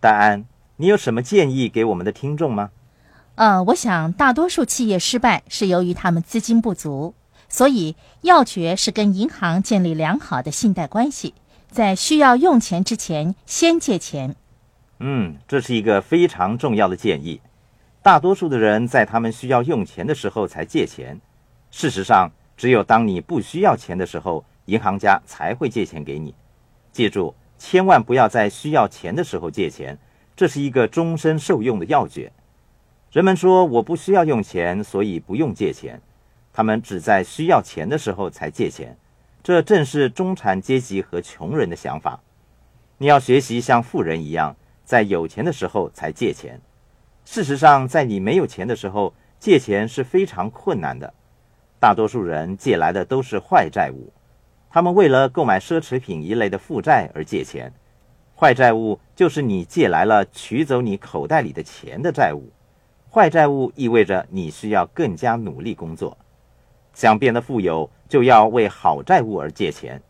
戴安，你有什么建议给我们的听众吗？呃，我想大多数企业失败是由于他们资金不足，所以要诀是跟银行建立良好的信贷关系，在需要用钱之前先借钱。嗯，这是一个非常重要的建议。大多数的人在他们需要用钱的时候才借钱。事实上，只有当你不需要钱的时候，银行家才会借钱给你。记住。千万不要在需要钱的时候借钱，这是一个终身受用的要诀。人们说我不需要用钱，所以不用借钱。他们只在需要钱的时候才借钱，这正是中产阶级和穷人的想法。你要学习像富人一样，在有钱的时候才借钱。事实上，在你没有钱的时候借钱是非常困难的。大多数人借来的都是坏债务。他们为了购买奢侈品一类的负债而借钱，坏债务就是你借来了取走你口袋里的钱的债务。坏债务意味着你需要更加努力工作，想变得富有就要为好债务而借钱。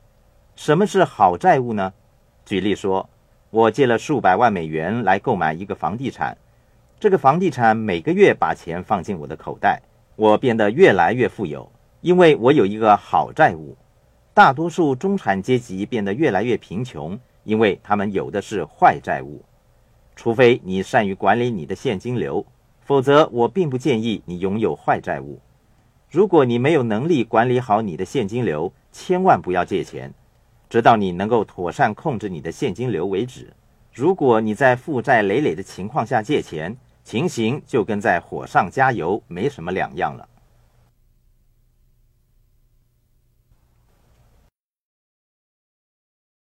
什么是好债务呢？举例说，我借了数百万美元来购买一个房地产，这个房地产每个月把钱放进我的口袋，我变得越来越富有，因为我有一个好债务。大多数中产阶级变得越来越贫穷，因为他们有的是坏债务。除非你善于管理你的现金流，否则我并不建议你拥有坏债务。如果你没有能力管理好你的现金流，千万不要借钱，直到你能够妥善控制你的现金流为止。如果你在负债累累的情况下借钱，情形就跟在火上加油没什么两样了。